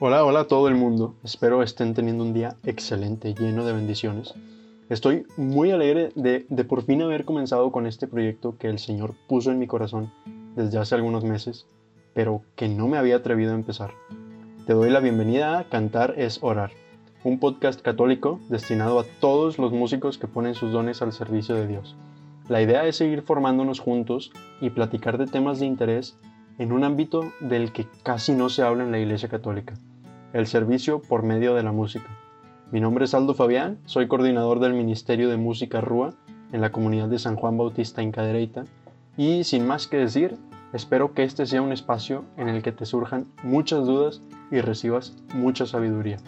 Hola, hola a todo el mundo. Espero estén teniendo un día excelente, lleno de bendiciones. Estoy muy alegre de, de, por fin haber comenzado con este proyecto que el Señor puso en mi corazón desde hace algunos meses, pero que no me había atrevido a empezar. Te doy la bienvenida a Cantar es Orar, un podcast católico destinado a todos los músicos que ponen sus dones al servicio de Dios. La idea es seguir formándonos juntos y platicar de temas de interés en un ámbito del que casi no se habla en la Iglesia Católica, el servicio por medio de la música. Mi nombre es Aldo Fabián, soy coordinador del Ministerio de Música Rúa en la comunidad de San Juan Bautista en Cadereyta y sin más que decir, espero que este sea un espacio en el que te surjan muchas dudas y recibas mucha sabiduría.